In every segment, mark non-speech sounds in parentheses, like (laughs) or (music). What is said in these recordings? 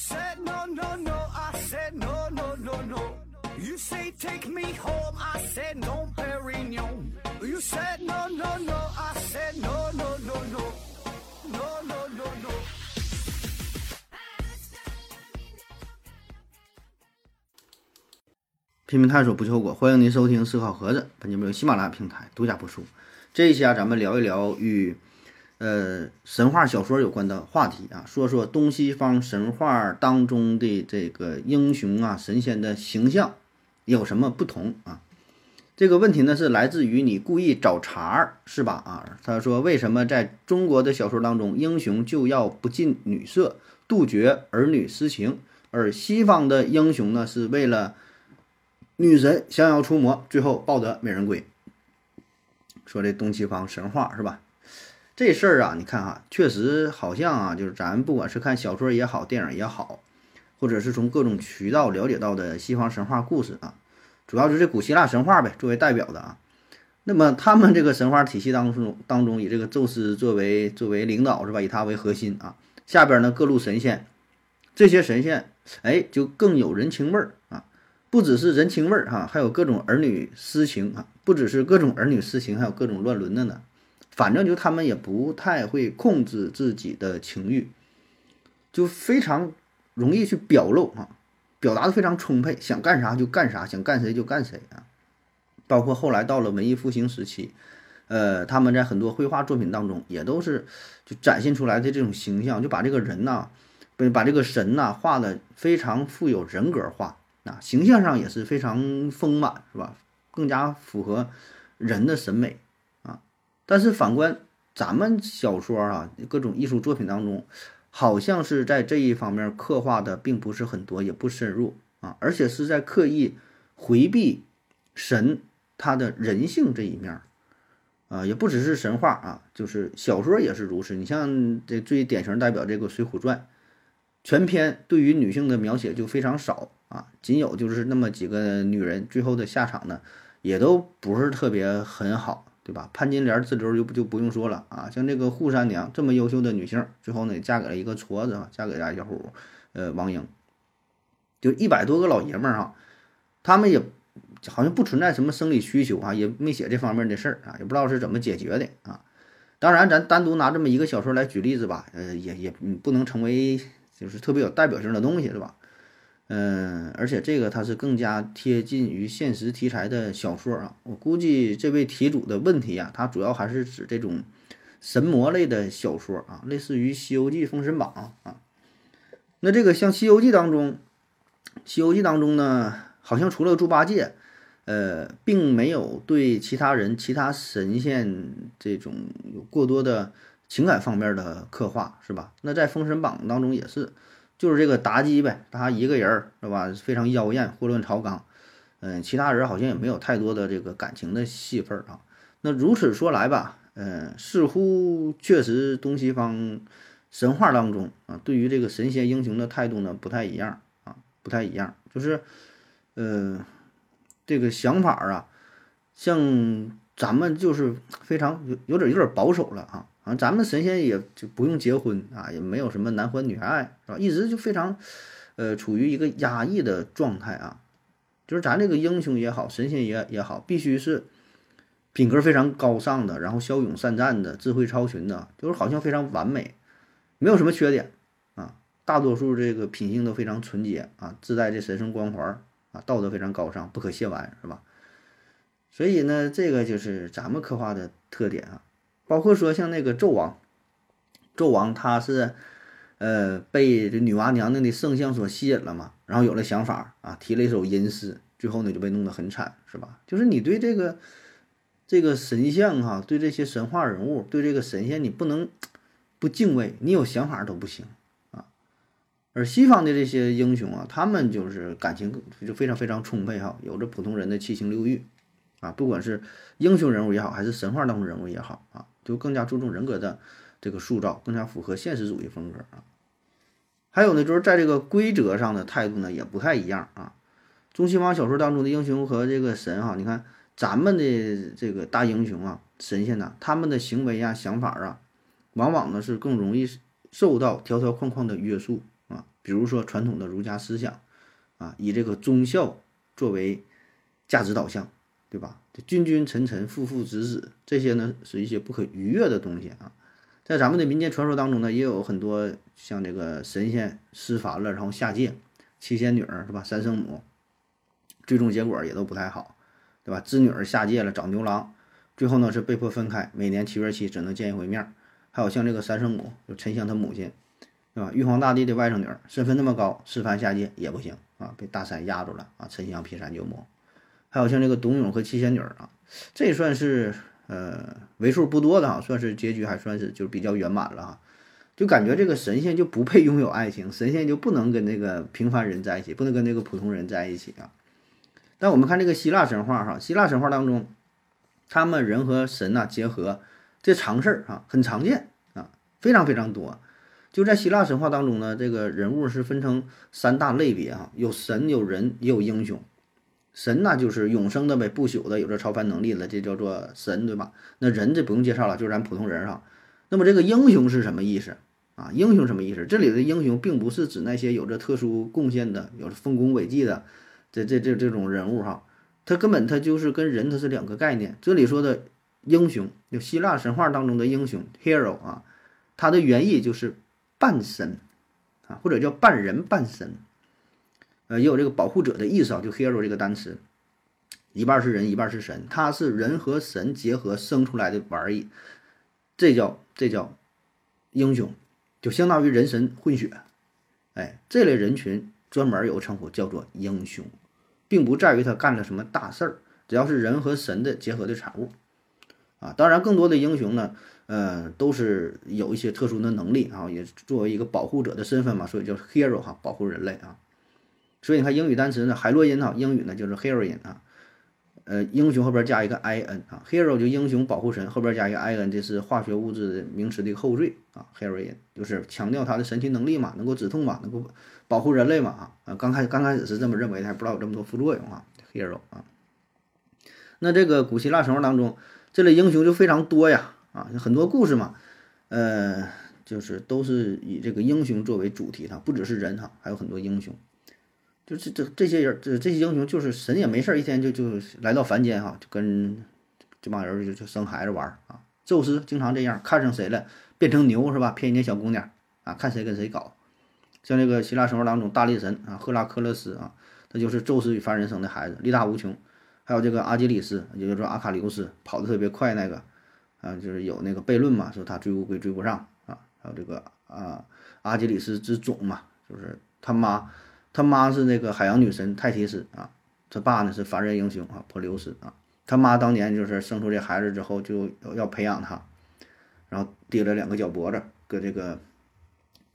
said no, no, no, I said no, no, no, no. You say take me home, I said no, Perignon. You said no, no, no, I said no, no, no, no. No, no, no, no. 拼命探索不求果，欢迎您收听思考盒子。本节目由喜马拉雅平台独家播出。这一期啊，咱们聊一聊与呃神话小说有关的话题啊，说说东西方神话当中的这个英雄啊、神仙的形象有什么不同啊？这个问题呢是来自于你故意找茬儿是吧？啊，他说为什么在中国的小说当中，英雄就要不近女色，杜绝儿女私情，而西方的英雄呢是为了女神降妖除魔，最后抱得美人归。说这东西方神话是吧？这事儿啊，你看哈，确实好像啊，就是咱不管是看小说也好，电影也好，或者是从各种渠道了解到的西方神话故事啊，主要就是古希腊神话呗，作为代表的啊。那么他们这个神话体系当中当中，以这个宙斯作为作为领导是吧？以他为核心啊，下边呢各路神仙，这些神仙哎就更有人情味儿啊。不只是人情味儿哈，还有各种儿女私情啊，不只是各种儿女私情，还有各种乱伦的呢。反正就他们也不太会控制自己的情欲，就非常容易去表露啊，表达的非常充沛，想干啥就干啥，想干谁就干谁啊。包括后来到了文艺复兴时期，呃，他们在很多绘画作品当中也都是就展现出来的这种形象，就把这个人呐，把把这个神呐画的非常富有人格化。啊，形象上也是非常丰满，是吧？更加符合人的审美。但是反观咱们小说啊，各种艺术作品当中，好像是在这一方面刻画的并不是很多，也不深入啊，而且是在刻意回避神他的人性这一面啊。也不只是神话啊，就是小说也是如此。你像这最典型代表这个《水浒传》，全篇对于女性的描写就非常少。啊，仅有就是那么几个女人，最后的下场呢，也都不是特别很好，对吧？潘金莲自流就不就不用说了啊，像这个扈三娘这么优秀的女性，最后呢嫁给了一个矬子啊，嫁给了小虎，呃，王英，就一百多个老爷们儿哈，他们也好像不存在什么生理需求啊，也没写这方面的事儿啊，也不知道是怎么解决的啊。当然，咱单独拿这么一个小说来举例子吧，呃，也也不能成为就是特别有代表性的东西，是吧？嗯，而且这个它是更加贴近于现实题材的小说啊。我估计这位题主的问题啊，它主要还是指这种神魔类的小说啊，类似于《西游记》《封神榜》啊。那这个像《西游记》当中，《西游记》当中呢，好像除了猪八戒，呃，并没有对其他人、其他神仙这种有过多的情感方面的刻画，是吧？那在《封神榜》当中也是。就是这个妲己呗，她一个人儿是吧？非常妖艳，祸乱朝纲。嗯，其他人好像也没有太多的这个感情的戏份啊。那如此说来吧，嗯，似乎确实东西方神话当中啊，对于这个神仙英雄的态度呢不太一样啊，不太一样。就是，呃，这个想法啊，像咱们就是非常有有点有点保守了啊。啊，咱们神仙也就不用结婚啊，也没有什么男欢女爱，是吧？一直就非常，呃，处于一个压抑的状态啊。就是咱这个英雄也好，神仙也也好，必须是品格非常高尚的，然后骁勇善战的，智慧超群的，就是好像非常完美，没有什么缺点啊。大多数这个品性都非常纯洁啊，自带这神圣光环啊，道德非常高尚，不可亵玩，是吧？所以呢，这个就是咱们刻画的特点啊。包括说像那个纣王，纣王他是，呃，被这女娲娘娘的圣像所吸引了嘛，然后有了想法啊，提了一首吟诗，最后呢就被弄得很惨，是吧？就是你对这个这个神像哈，对这些神话人物，对这个神仙，你不能不敬畏，你有想法都不行啊。而西方的这些英雄啊，他们就是感情就非常非常充沛哈，有着普通人的七情六欲啊，不管是英雄人物也好，还是神话当中人物也好啊。就更加注重人格的这个塑造，更加符合现实主义风格啊。还有呢，就是在这个规则上的态度呢，也不太一样啊。中西方小说当中的英雄和这个神哈，你看咱们的这个大英雄啊、神仙呐，他们的行为啊、想法啊，往往呢是更容易受到条条框框的约束啊，比如说传统的儒家思想啊，以这个忠孝作为价值导向，对吧？这君君臣臣父父子子这些呢，是一些不可逾越的东西啊。在咱们的民间传说当中呢，也有很多像这个神仙施凡了，然后下界，七仙女是吧？三圣母，最终结果也都不太好，对吧？织女下界了找牛郎，最后呢是被迫分开，每年七月七只能见一回面。还有像这个三圣母，就沉香他母亲，对吧？玉皇大帝的外甥女儿，身份那么高，施凡下界也不行啊，被大山压住了啊，沉香劈山救母。还有像这个董永和七仙女啊，这算是呃为数不多的哈，算是结局还算是就比较圆满了哈。就感觉这个神仙就不配拥有爱情，神仙就不能跟那个平凡人在一起，不能跟那个普通人在一起啊。但我们看这个希腊神话哈，希腊神话当中，他们人和神呐结合，这常事儿啊，很常见啊，非常非常多。就在希腊神话当中呢，这个人物是分成三大类别哈，有神，有人，也有英雄。神那就是永生的呗，不朽的，有着超凡能力的，这叫做神，对吧？那人这不用介绍了，就是咱普通人哈。那么这个英雄是什么意思？啊，英雄什么意思？这里的英雄并不是指那些有着特殊贡献的、有着丰功伟绩的这这这这种人物哈，他根本他就是跟人他是两个概念。这里说的英雄，就希腊神话当中的英雄 hero 啊，它的原意就是半神啊，或者叫半人半神，呃，也有这个保护者的意思啊，就 hero 这个单词，一半是人，一半是神，它是人和神结合生出来的玩意，这叫这叫英雄。就相当于人神混血，哎，这类人群专门有称呼叫做英雄，并不在于他干了什么大事儿，只要是人和神的结合的产物，啊，当然更多的英雄呢，呃，都是有一些特殊的能力啊，也作为一个保护者的身份嘛，所以叫 hero 哈，保护人类啊，所以你看英语单词呢，海洛因哈，英语呢就是 heroin 啊。呃，英雄后边加一个 i n 啊，hero 就英雄保护神，后边加一个 i n，这是化学物质名词的一个后缀啊，heroin 就是强调他的神奇能力嘛，能够止痛嘛，能够保护人类嘛啊，刚开刚开始是这么认为的，还不知道有这么多副作用啊，hero 啊。那这个古希腊神话当中，这类英雄就非常多呀啊，很多故事嘛，呃，就是都是以这个英雄作为主题的，不只是人哈，还有很多英雄。就这这这些人，这这些英雄就是神也没事儿，一天就就来到凡间哈，就跟这帮人就就生孩子玩儿啊。宙斯经常这样，看上谁了变成牛是吧？骗人家小姑娘啊，看谁跟谁搞。像这个希腊神话当中，大力神啊，赫拉克勒斯啊，他就是宙斯与凡人生的孩子，力大无穷。还有这个阿基里斯，也就是说阿喀琉斯跑得特别快那个啊，就是有那个悖论嘛，说他追乌龟追不上啊。还有这个啊阿基里斯之种嘛，就是他妈。他妈是那个海洋女神泰提斯啊，他爸呢是凡人英雄啊珀留斯啊。他妈当年就是生出这孩子之后就要培养他，然后提了两个脚脖子，搁这个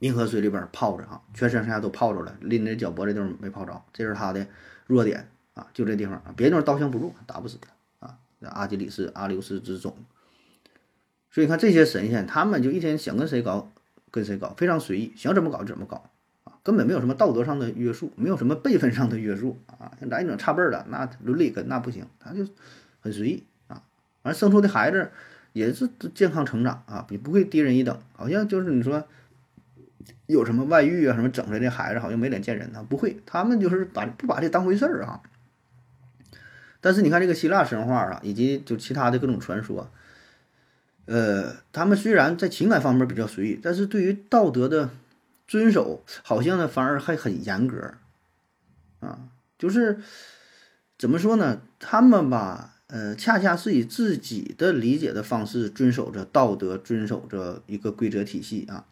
冥河水里边泡着啊，全身上下都泡着了，拎着脚脖子地方没泡着，这是他的弱点啊，就这地方啊，别地方刀枪不入，打不死他啊。阿基里斯、阿留斯之种，所以看这些神仙，他们就一天想跟谁搞跟谁搞，非常随意，想怎么搞就怎么搞。根本没有什么道德上的约束，没有什么辈分上的约束 (laughs) 啊！像咱这种差辈儿的，那伦理跟那不行，他就很随意啊。完生出的孩子也是健康成长啊，也不会低人一等。好像就是你说有什么外遇啊，什么整出来的孩子好像没脸见人呢？不会，他们就是把不把这当回事儿啊。但是你看这个希腊神话啊，以及就其他的各种传说，呃，他们虽然在情感方面比较随意，但是对于道德的。遵守好像呢，反而还很严格，啊，就是怎么说呢？他们吧，呃，恰恰是以自己的理解的方式遵守着道德，遵守着一个规则体系啊。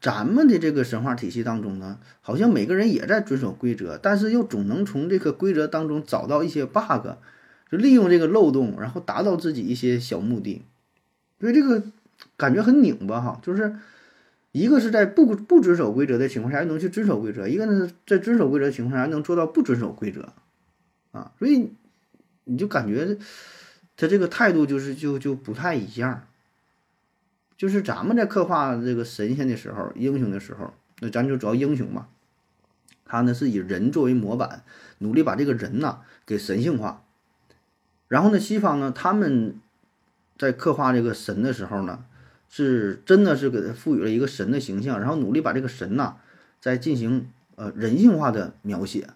咱们的这个神话体系当中呢，好像每个人也在遵守规则，但是又总能从这个规则当中找到一些 bug，就利用这个漏洞，然后达到自己一些小目的，所以这个感觉很拧巴哈，就是。一个是在不不遵守规则的情况下还能去遵守规则，一个呢在遵守规则的情况下还能做到不遵守规则，啊，所以你就感觉他这个态度就是就就不太一样。就是咱们在刻画这个神仙的时候、英雄的时候，那咱就主要英雄嘛，他呢是以人作为模板，努力把这个人呐给神性化。然后呢，西方呢他们在刻画这个神的时候呢。是真的是给他赋予了一个神的形象，然后努力把这个神呐在进行呃人性化的描写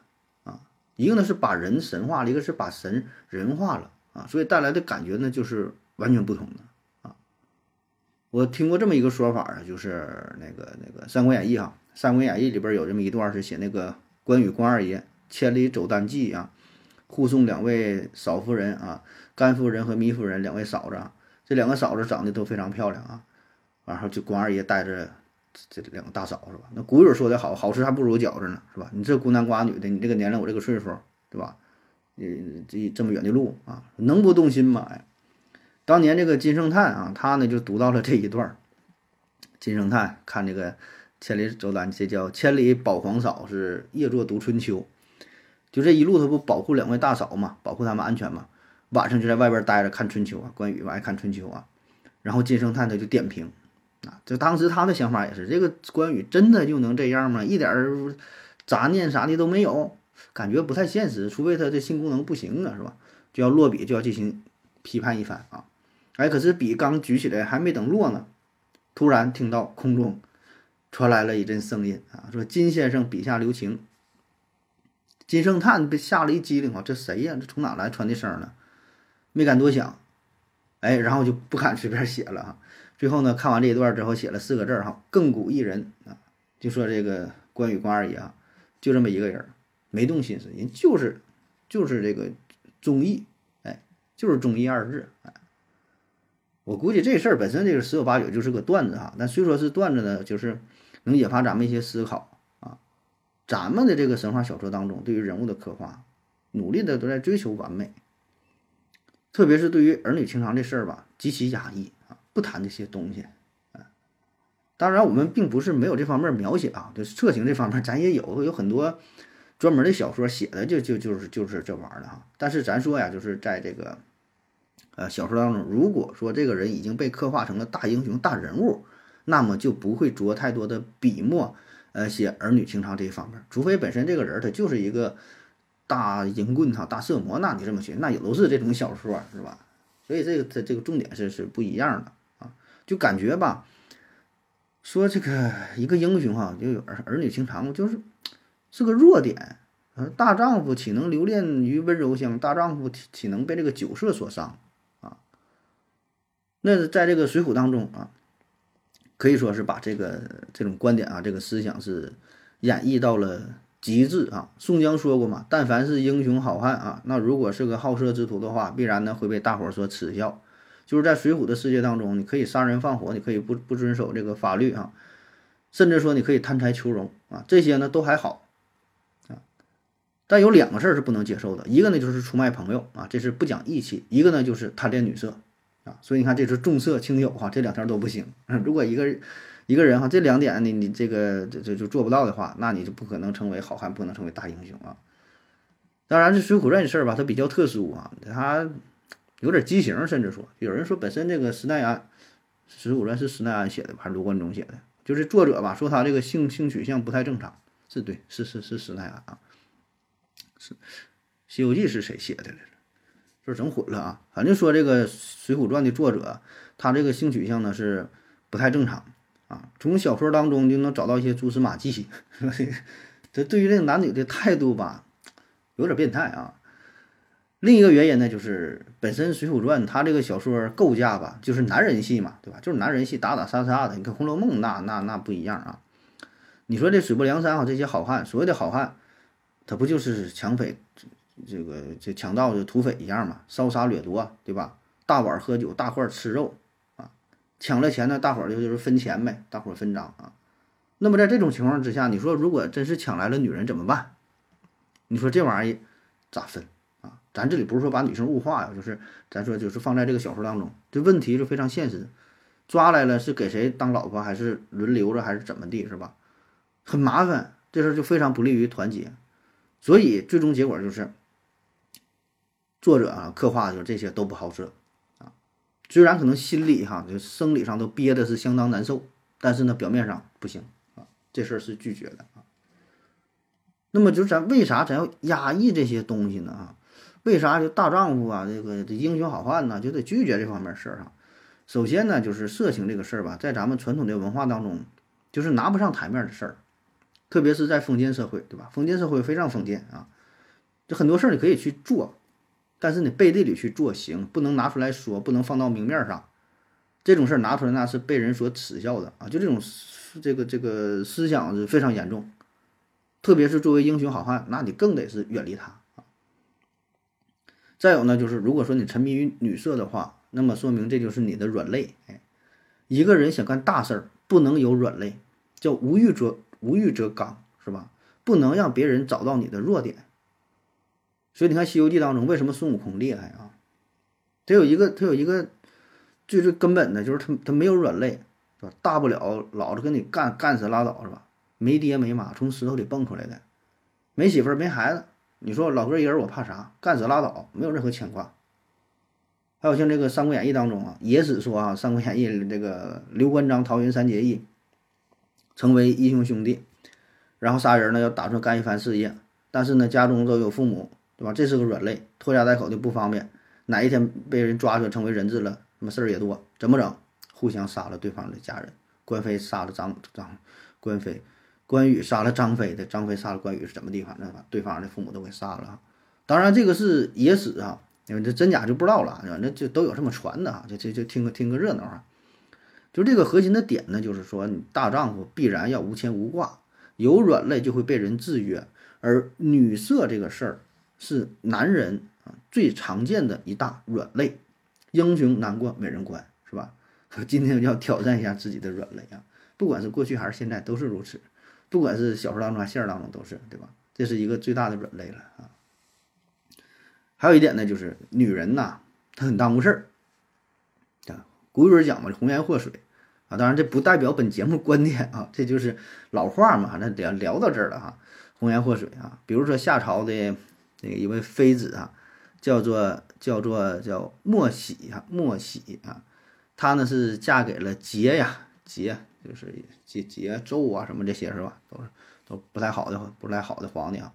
啊，一个呢是把人神化了，一个是把神人化了啊，所以带来的感觉呢就是完全不同的啊。我听过这么一个说法啊，就是那个那个《三国演义》哈，《三国演义》里边有这么一段是写那个关羽关二爷千里走单骑啊，护送两位嫂夫人啊，甘夫人和糜夫人两位嫂子，啊这两个嫂子长得都非常漂亮啊，然后就关二爷带着。这两个大嫂是吧？那古语说的好，好吃还不如饺子呢，是吧？你这孤男寡女的，你这个年龄，我这个岁数，对吧？你这这么远的路啊，能不动心吗？当年这个金圣叹啊，他呢就读到了这一段金圣叹看这个千里走单，这叫千里保皇嫂，是夜坐读春秋。就这一路他不保护两位大嫂嘛，保护他们安全嘛。晚上就在外边待着看春秋啊，关羽爱看春秋啊。然后金圣叹他就点评。啊，就当时他的想法也是，这个关羽真的就能这样吗？一点儿杂念啥的都没有，感觉不太现实。除非他的性功能不行啊，是吧？就要落笔，就要进行批判一番啊。哎，可是笔刚举起来，还没等落呢，突然听到空中传来了一阵声音啊，说金先生笔下留情。金圣叹被吓了一激灵啊，这谁呀？这从哪来传的声呢？没敢多想，哎，然后就不敢随便写了哈。最后呢，看完这一段之后，写了四个字儿哈，亘古一人啊，就说这个关羽关二爷啊，就这么一个人，没动心思，人就是就是这个忠义，哎，就是忠义二字，哎，我估计这事儿本身这个十有八九就是个段子哈，但虽说是段子呢，就是能引发咱们一些思考啊，咱们的这个神话小说当中对于人物的刻画，努力的都在追求完美，特别是对于儿女情长这事儿吧，极其压抑啊。不谈这些东西，啊，当然我们并不是没有这方面描写啊，就是色情这方面咱也有，有很多专门的小说写的就就就是就是这玩意儿的哈。但是咱说呀，就是在这个呃小说当中，如果说这个人已经被刻画成了大英雄、大人物，那么就不会着太多的笔墨，呃，写儿女情长这一方面，除非本身这个人他就是一个大淫棍哈、大色魔，那你这么写，那也都是这种小说是吧？所以这个它这个重点是是不一样的啊。就感觉吧，说这个一个英雄哈，就有儿儿女情长，就是是个弱点。大丈夫岂能留恋于温柔乡？大丈夫岂能被这个酒色所伤啊？那在这个《水浒》当中啊，可以说是把这个这种观点啊，这个思想是演绎到了极致啊。宋江说过嘛，但凡是英雄好汉啊，那如果是个好色之徒的话，必然呢会被大伙儿所耻笑。就是在水浒的世界当中，你可以杀人放火，你可以不不遵守这个法律啊，甚至说你可以贪财求荣啊，这些呢都还好啊。但有两个事儿是不能接受的，一个呢就是出卖朋友啊，这是不讲义气；一个呢就是贪恋女色啊。所以你看，这是重色轻友哈，这两条都不行。如果一个人一个人哈，这两点你你这个这这就做不到的话，那你就不可能成为好汉，不可能成为大英雄啊。当然，这《水浒传》的事儿吧，它比较特殊啊，它。有点畸形，甚至说有人说本身这个施耐庵，《水浒传》是施耐庵写的还是卢贯中写的？就是作者吧，说他这个性性取向不太正常，是对，是是是施耐庵啊。是《西游记》是谁写的来着？就是整混了啊。反正说这个《水浒传》的作者，他这个性取向呢是不太正常啊。从小说当中就能找到一些蛛丝马迹，(laughs) 这对于这个男女的态度吧，有点变态啊。另一个原因呢，就是本身《水浒传》它这个小说构架吧，就是男人戏嘛，对吧？就是男人戏，打打杀杀的。你看《红楼梦》，那那那不一样啊。你说这水泊梁山啊，这些好汉，所谓的好汉，他不就是抢匪，这个这强盗的土匪一样嘛？烧杀掠夺，对吧？大碗喝酒，大块吃肉。抢了钱呢，大伙儿就就是分钱呗，大伙儿分赃啊。那么在这种情况之下，你说如果真是抢来了女人怎么办？你说这玩意儿咋分啊？咱这里不是说把女生物化呀，就是咱说就是放在这个小说当中，这问题是非常现实。抓来了是给谁当老婆，还是轮流着，还是怎么地，是吧？很麻烦，这事就非常不利于团结。所以最终结果就是，作者啊刻画的就这些都不好色。虽然可能心里哈就生理上都憋的是相当难受，但是呢表面上不行啊，这事儿是拒绝的啊。那么就咱为啥咱要压抑这些东西呢？啊？为啥就大丈夫啊，这个英雄好汉呢，就得拒绝这方面事儿哈？首先呢，就是色情这个事儿吧，在咱们传统的文化当中，就是拿不上台面的事儿。特别是在封建社会，对吧？封建社会非常封建啊，就很多事儿你可以去做，但是你背地里去做行，不能拿出来说，不能放到明面上。这种事儿拿出来那是被人所耻笑的啊！就这种这个这个思想是非常严重，特别是作为英雄好汉，那你更得是远离他啊。再有呢，就是如果说你沉迷于女色的话，那么说明这就是你的软肋。哎，一个人想干大事儿，不能有软肋，叫无欲则无欲则刚，是吧？不能让别人找到你的弱点。所以你看《西游记》当中，为什么孙悟空厉害啊？他有一个，他有一个。最最根本的就是他他没有软肋，是吧？大不了老子跟你干干死拉倒，是吧？没爹没妈，从石头里蹦出来的，没媳妇儿没孩子，你说老哥一人我怕啥？干死拉倒，没有任何牵挂。还有像这个《三国演义》当中啊，野史说啊，《三国演义》这个刘关张桃园三结义，成为义兄兄弟，然后仨人呢要打算干一番事业，但是呢家中都有父母，对吧？这是个软肋，拖家带口的不方便，哪一天被人抓住成为人质了？什么事儿也多，怎么整？互相杀了对方的家人。关飞杀了张张，关飞，关羽杀了张飞的，张飞杀了关羽是怎么地方？那把对方的父母都给杀了。当然这个是野史啊，因为这真假就不知道了。反正就都有这么传的啊，就就就听个听个热闹啊。就这个核心的点呢，就是说你大丈夫必然要无牵无挂，有软肋就会被人制约。而女色这个事儿是男人啊最常见的一大软肋。英雄难过美人关，是吧？(laughs) 今天要挑战一下自己的软肋啊！不管是过去还是现在，都是如此。不管是小说当中还是现实当中，都是，对吧？这是一个最大的软肋了啊！还有一点呢，就是女人呐，她很耽误事儿啊。古语讲嘛，“红颜祸水”啊。当然，这不代表本节目观点啊，这就是老话嘛。那聊聊到这儿了哈，“红颜祸水”啊。比如说夏朝的那个一位妃子啊。叫做叫做叫莫喜啊，莫喜啊，她呢是嫁给了桀呀，桀就是桀桀纣啊什么这些是吧？都是都不太好的不太好的皇帝啊。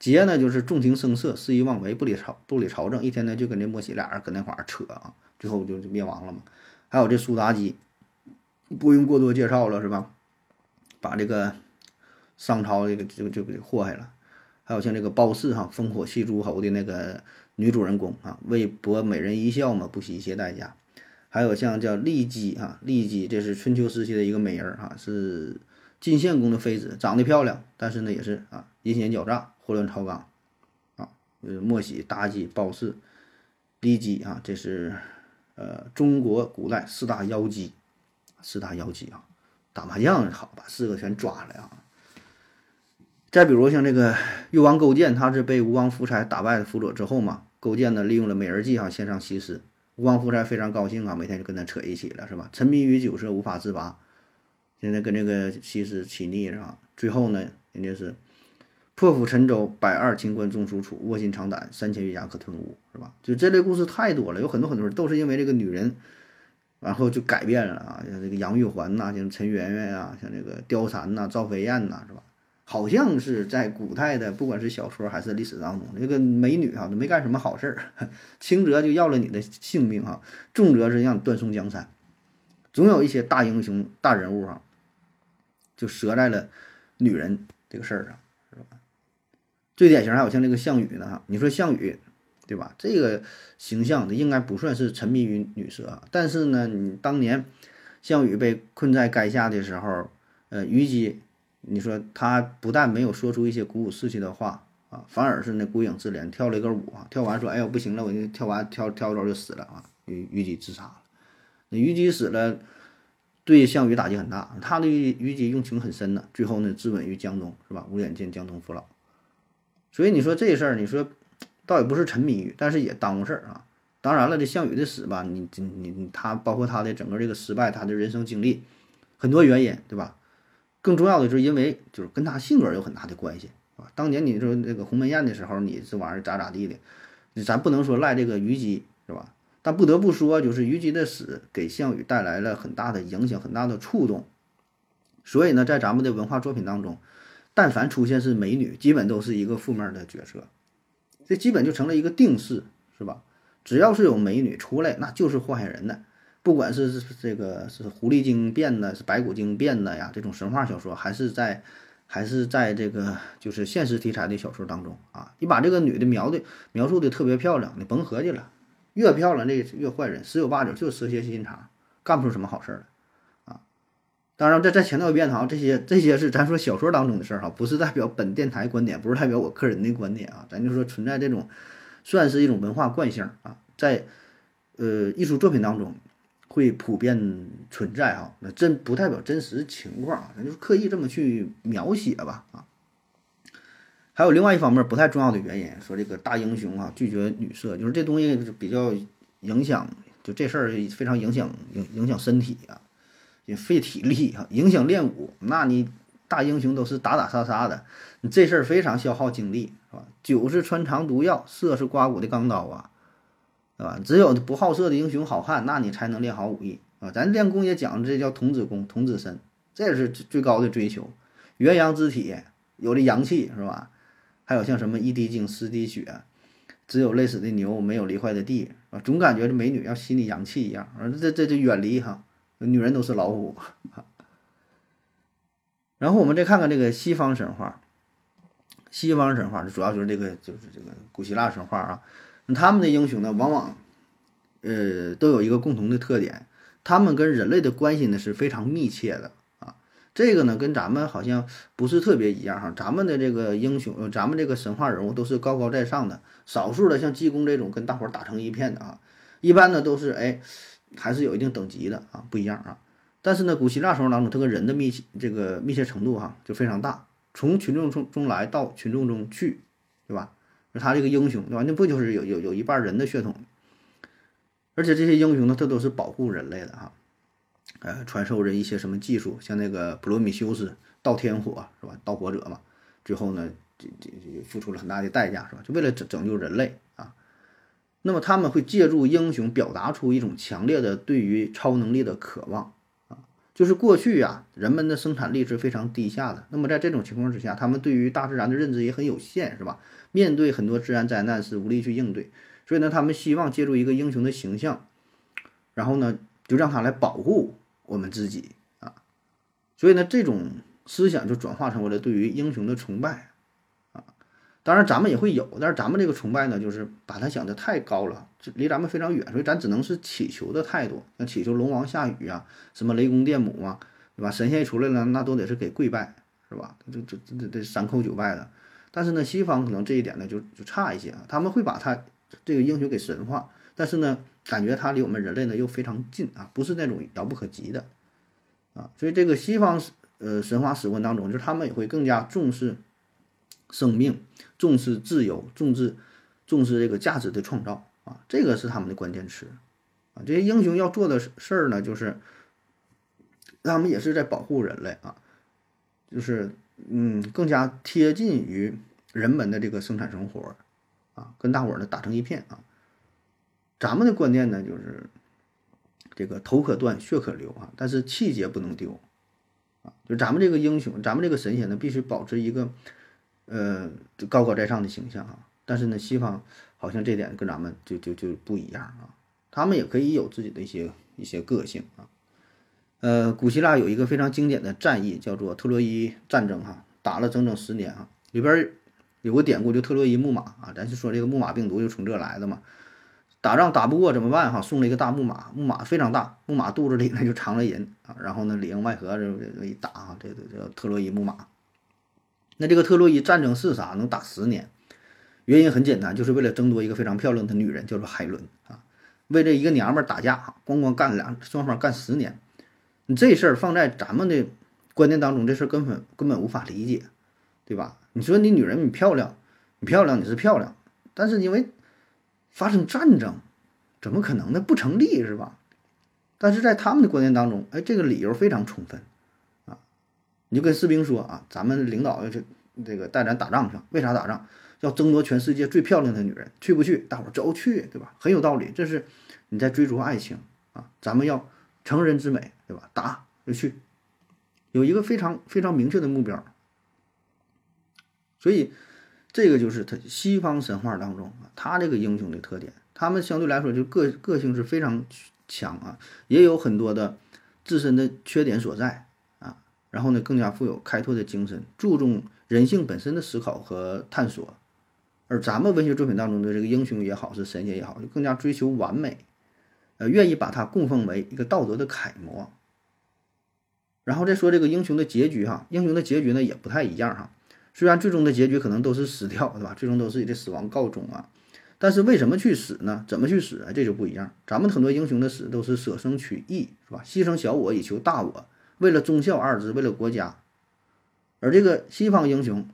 桀呢就是纵情声色，肆意妄为，不理朝不理朝政，一天呢就跟这莫喜俩人搁那块儿扯啊，最后就就灭亡了嘛。还有这苏妲己，不用过多介绍了是吧？把这个商朝这个就就给祸害了。还有像这个褒姒哈，烽火戏诸侯的那个。女主人公啊，为博美人一笑嘛，不惜一切代价。还有像叫骊姬啊，骊姬这是春秋时期的一个美人儿是晋献公的妃子，长得漂亮，但是呢也是啊阴险狡诈，祸乱朝纲啊。呃，莫喜、妲己、褒姒、骊姬啊，这是呃中国古代四大妖姬，四大妖姬啊，打麻将好把四个全抓来啊。再比如像这个越王勾践，他是被吴王夫差打败的辅佐之后嘛。勾践呢，利用了美人计哈，献上西施。吴王夫差非常高兴啊，每天就跟他扯一起了，是吧？沉迷于酒色，无法自拔。现在跟这个西施起腻是吧？最后呢，人家是破釜沉舟，百二秦关终属楚，卧薪尝胆，三千越甲可吞吴，是吧？就这类故事太多了，有很多很多人都是因为这个女人，然后就改变了啊，像这个杨玉环呐，像陈圆圆啊，像这个貂蝉呐，赵飞燕呐，是吧？好像是在古代的，不管是小说还是历史当中，这个美女哈都没干什么好事儿，(laughs) 轻则就要了你的性命哈，重则是让你断送江山。总有一些大英雄、大人物哈，就折在了女人这个事儿上，是吧？最典型还有像这个项羽呢哈，你说项羽对吧？这个形象的应该不算是沉迷于女色，但是呢，你当年项羽被困在垓下的时候，呃，虞姬。你说他不但没有说出一些鼓舞士气的话啊，反而是那孤影自怜，跳了一个舞啊，跳完说：“哎呦，不行了，我就跳完跳跳着就死了啊。”虞虞姬自杀了。那虞姬死了，对项羽打击很大。他对虞姬用情很深呢，最后呢，自刎于江东，是吧？无脸见江东父老。所以你说这事儿，你说倒也不是沉迷于，但是也耽误事儿啊。当然了，这项羽的死吧，你你你他包括他的整个这个失败，他的人生经历，很多原因，对吧？更重要的就是因为就是跟他性格有很大的关系，啊。当年你说那个鸿门宴的时候，你这玩意儿咋咋地的，咱不能说赖这个虞姬是吧？但不得不说，就是虞姬的死给项羽带来了很大的影响，很大的触动。所以呢，在咱们的文化作品当中，但凡出现是美女，基本都是一个负面的角色，这基本就成了一个定式，是吧？只要是有美女出来，那就是祸害人的。不管是这个是狐狸精变的，是白骨精变的呀，这种神话小说，还是在还是在这个就是现实题材的小说当中啊，你把这个女的描的描述的特别漂亮，你甭合计了，越漂亮这越坏人，十有八九就是蛇蝎心肠，干不出什么好事儿来啊。当然，再再强调一遍哈，这些这些是咱说小说当中的事儿哈，不是代表本电台观点，不是代表我个人的观点啊，咱就说存在这种算是一种文化惯性啊，在呃艺术作品当中。会普遍存在哈，那真不代表真实情况，咱就是刻意这么去描写吧啊。还有另外一方面不太重要的原因，说这个大英雄啊拒绝女色，就是这东西比较影响，就这事儿非常影响影影响身体啊，也费体力啊，影响练武。那你大英雄都是打打杀杀的，你这事儿非常消耗精力是吧？酒是穿肠毒药，色是刮骨的钢刀啊。对吧？只有不好色的英雄好汉，那你才能练好武艺啊！咱练功也讲这叫童子功、童子身，这也是最高的追求。元阳之体，有了阳气是吧？还有像什么一滴精、十滴血，只有累死的牛，没有犁坏的地啊！总感觉这美女要吸你阳气一样，啊这这这远离哈，女人都是老虎。(laughs) 然后我们再看看这个西方神话，西方神话主要就是这个就是这个古希腊神话啊。他们的英雄呢，往往，呃，都有一个共同的特点，他们跟人类的关系呢是非常密切的啊。这个呢，跟咱们好像不是特别一样哈。咱们的这个英雄，咱们这个神话人物都是高高在上的，少数的像济公这种跟大伙儿打成一片的啊。一般呢都是哎，还是有一定等级的啊，不一样啊。但是呢，古希腊神话当中，他跟人的密切这个密切程度哈就非常大，从群众中中来到群众中去，对吧？他这个英雄对吧？那不就是有有有一半人的血统，而且这些英雄呢，他都是保护人类的哈，呃，传授人一些什么技术，像那个普罗米修斯盗天火是吧？盗火者嘛，最后呢，这这这付出了很大的代价是吧？就为了拯拯救人类啊。那么他们会借助英雄表达出一种强烈的对于超能力的渴望啊，就是过去呀，人们的生产力是非常低下的，那么在这种情况之下，他们对于大自然的认知也很有限是吧？面对很多自然灾难是无力去应对，所以呢，他们希望借助一个英雄的形象，然后呢，就让他来保护我们自己啊。所以呢，这种思想就转化成为了对于英雄的崇拜啊。当然，咱们也会有，但是咱们这个崇拜呢，就是把它想的太高了，离咱们非常远，所以咱只能是祈求的态度，像祈求龙王下雨啊，什么雷公电母啊，对吧？神仙一出来了，那都得是给跪拜，是吧？这这这这三叩九拜的。但是呢，西方可能这一点呢就就差一些啊，他们会把他这个英雄给神化，但是呢，感觉他离我们人类呢又非常近啊，不是那种遥不可及的啊，所以这个西方呃神话史观当中，就是他们也会更加重视生命，重视自由，重视重视这个价值的创造啊，这个是他们的关键词啊。这些英雄要做的事儿呢，就是他们也是在保护人类啊，就是。嗯，更加贴近于人们的这个生产生活，啊，跟大伙儿呢打成一片啊。咱们的观念呢，就是这个头可断，血可流啊，但是气节不能丢啊。就咱们这个英雄，咱们这个神仙呢，必须保持一个呃高高在上的形象啊。但是呢，西方好像这点跟咱们就就就不一样啊。他们也可以有自己的一些一些个性啊。呃，古希腊有一个非常经典的战役，叫做特洛伊战争，哈，打了整整十年啊。里边有个典故，就特洛伊木马啊，咱是说这个木马病毒就从这来的嘛。打仗打不过怎么办？哈，送了一个大木马，木马非常大，木马肚子里呢就藏了人啊。然后呢，里应外合这这一打哈，这个叫特洛伊木马。那这个特洛伊战争是啥？能打十年？原因很简单，就是为了争夺一个非常漂亮的女人，叫做海伦啊。为这一个娘们儿打架，咣咣干两双方干十年。你这事儿放在咱们的观念当中，这事儿根本根本无法理解，对吧？你说你女人你漂亮，你漂亮你是漂亮，但是因为发生战争，怎么可能呢？不成立是吧？但是在他们的观念当中，哎，这个理由非常充分啊！你就跟士兵说啊，咱们领导要去这个带咱打仗去，为啥打仗？要争夺全世界最漂亮的女人，去不去？大伙儿都去，对吧？很有道理，这是你在追逐爱情啊！咱们要成人之美。对吧？打就去，有一个非常非常明确的目标，所以这个就是他西方神话当中啊，他这个英雄的特点，他们相对来说就个个性是非常强啊，也有很多的自身的缺点所在啊，然后呢更加富有开拓的精神，注重人性本身的思考和探索。而咱们文学作品当中的这个英雄也好，是神仙也好，就更加追求完美，呃，愿意把它供奉为一个道德的楷模。然后再说这个英雄的结局哈，英雄的结局呢也不太一样哈。虽然最终的结局可能都是死掉，对吧？最终都是以这死亡告终啊。但是为什么去死呢？怎么去死啊？这就不一样。咱们很多英雄的死都是舍生取义，是吧？牺牲小我以求大我，为了忠孝二字，为了国家。而这个西方英雄，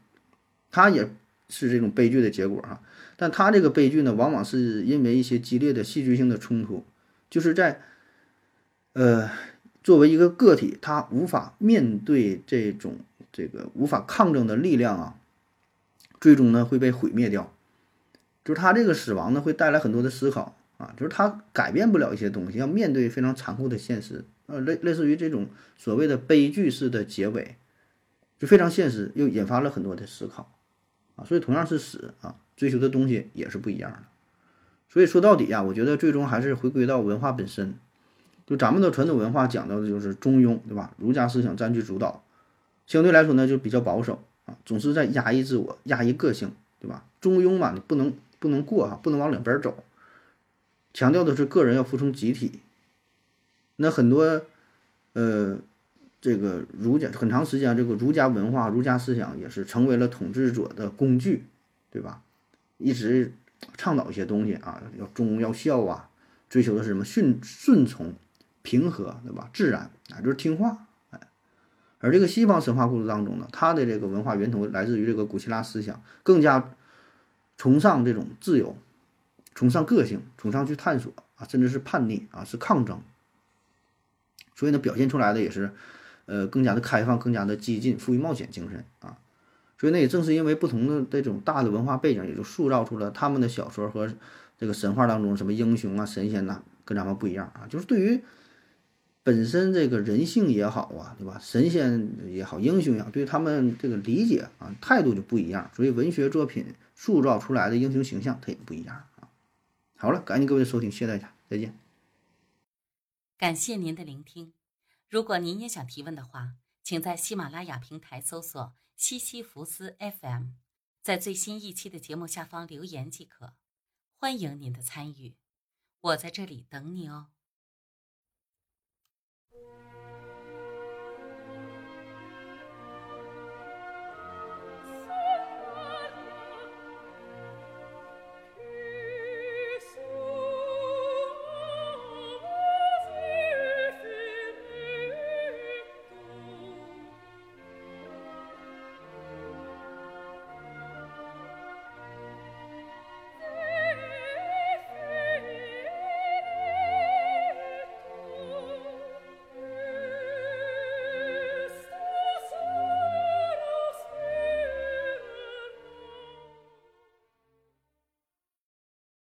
他也。是这种悲剧的结果哈，但他这个悲剧呢，往往是因为一些激烈的戏剧性的冲突，就是在，呃，作为一个个体，他无法面对这种这个无法抗争的力量啊，最终呢会被毁灭掉。就是他这个死亡呢，会带来很多的思考啊，就是他改变不了一些东西，要面对非常残酷的现实，呃，类类似于这种所谓的悲剧式的结尾，就非常现实，又引发了很多的思考。啊，所以同样是死啊，追求的东西也是不一样的。所以说到底呀，我觉得最终还是回归到文化本身。就咱们的传统文化讲到的就是中庸，对吧？儒家思想占据主导，相对来说呢就比较保守啊，总是在压抑自我、压抑个性，对吧？中庸嘛，你不能不能过哈，不能往两边走，强调的是个人要服从集体。那很多呃。这个儒家很长时间，这个儒家文化、儒家思想也是成为了统治者的工具，对吧？一直倡导一些东西啊，要忠要孝啊，追求的是什么？顺顺从、平和，对吧？自然啊，就是听话。哎，而这个西方神话故事当中呢，它的这个文化源头来自于这个古希腊思想，更加崇尚这种自由，崇尚个性，崇尚去探索啊，甚至是叛逆啊，是抗争。所以呢，表现出来的也是。呃，更加的开放，更加的激进，富于冒险精神啊，所以呢，也正是因为不同的这种大的文化背景，也就塑造出了他们的小说和这个神话当中什么英雄啊、神仙呐，跟咱们不一样啊。就是对于本身这个人性也好啊，对吧？神仙也好，英雄也好，对他们这个理解啊，态度就不一样，所以文学作品塑造出来的英雄形象它也不一样啊。好了，感谢各位收听，谢谢大家，再见。感谢您的聆听。如果您也想提问的话，请在喜马拉雅平台搜索“西西弗斯 FM”，在最新一期的节目下方留言即可。欢迎您的参与，我在这里等你哦。